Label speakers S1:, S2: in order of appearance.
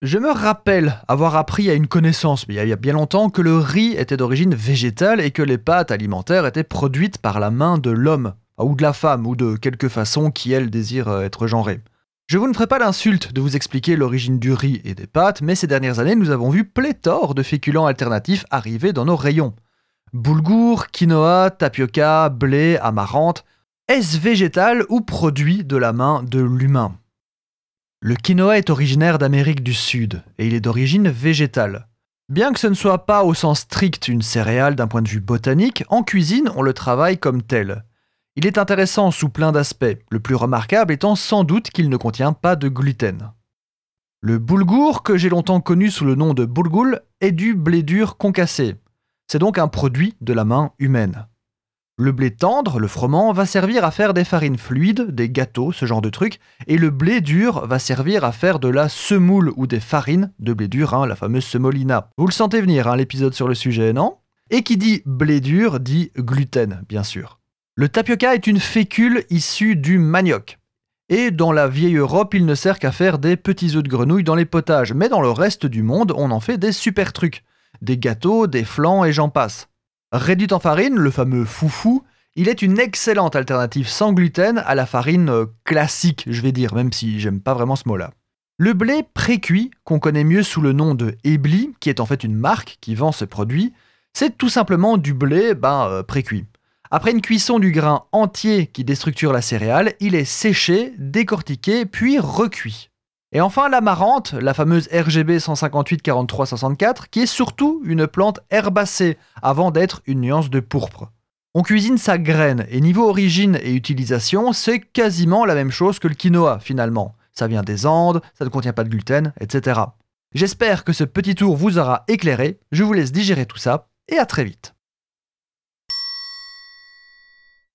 S1: Je me rappelle avoir appris à une connaissance, mais il y a bien longtemps, que le riz était d'origine végétale et que les pâtes alimentaires étaient produites par la main de l'homme, ou de la femme, ou de quelque façon qui, elle, désire euh, être genrée. Je vous ne ferai pas l'insulte de vous expliquer l'origine du riz et des pâtes, mais ces dernières années, nous avons vu pléthore de féculents alternatifs arriver dans nos rayons. Boulgour, quinoa, tapioca, blé, amarante, est-ce végétal ou produit de la main de l'humain? Le quinoa est originaire d'Amérique du Sud et il est d'origine végétale. Bien que ce ne soit pas au sens strict une céréale d'un point de vue botanique, en cuisine on le travaille comme tel. Il est intéressant sous plein d'aspects, le plus remarquable étant sans doute qu'il ne contient pas de gluten. Le boulgour, que j'ai longtemps connu sous le nom de boulgoul, est du blé dur concassé. C'est donc un produit de la main humaine. Le blé tendre, le froment, va servir à faire des farines fluides, des gâteaux, ce genre de trucs, et le blé dur va servir à faire de la semoule ou des farines de blé dur, hein, la fameuse semolina. Vous le sentez venir, hein, l'épisode sur le sujet, non? Et qui dit blé dur dit gluten, bien sûr. Le tapioca est une fécule issue du manioc. Et dans la vieille Europe, il ne sert qu'à faire des petits œufs de grenouille dans les potages, mais dans le reste du monde, on en fait des super trucs. Des gâteaux, des flans et j'en passe. Réduit en farine, le fameux foufou, il est une excellente alternative sans gluten à la farine euh, classique, je vais dire, même si j'aime pas vraiment ce mot-là. Le blé pré-cuit, qu'on connaît mieux sous le nom de Ebli, qui est en fait une marque qui vend ce produit, c'est tout simplement du blé ben, euh, pré-cuit. Après une cuisson du grain entier qui déstructure la céréale, il est séché, décortiqué, puis recuit. Et enfin l'amarante, la fameuse RGB 158 43 64, qui est surtout une plante herbacée avant d'être une nuance de pourpre. On cuisine sa graine et niveau origine et utilisation, c'est quasiment la même chose que le quinoa finalement. Ça vient des Andes, ça ne contient pas de gluten, etc. J'espère que ce petit tour vous aura éclairé, je vous laisse digérer tout ça et à très vite.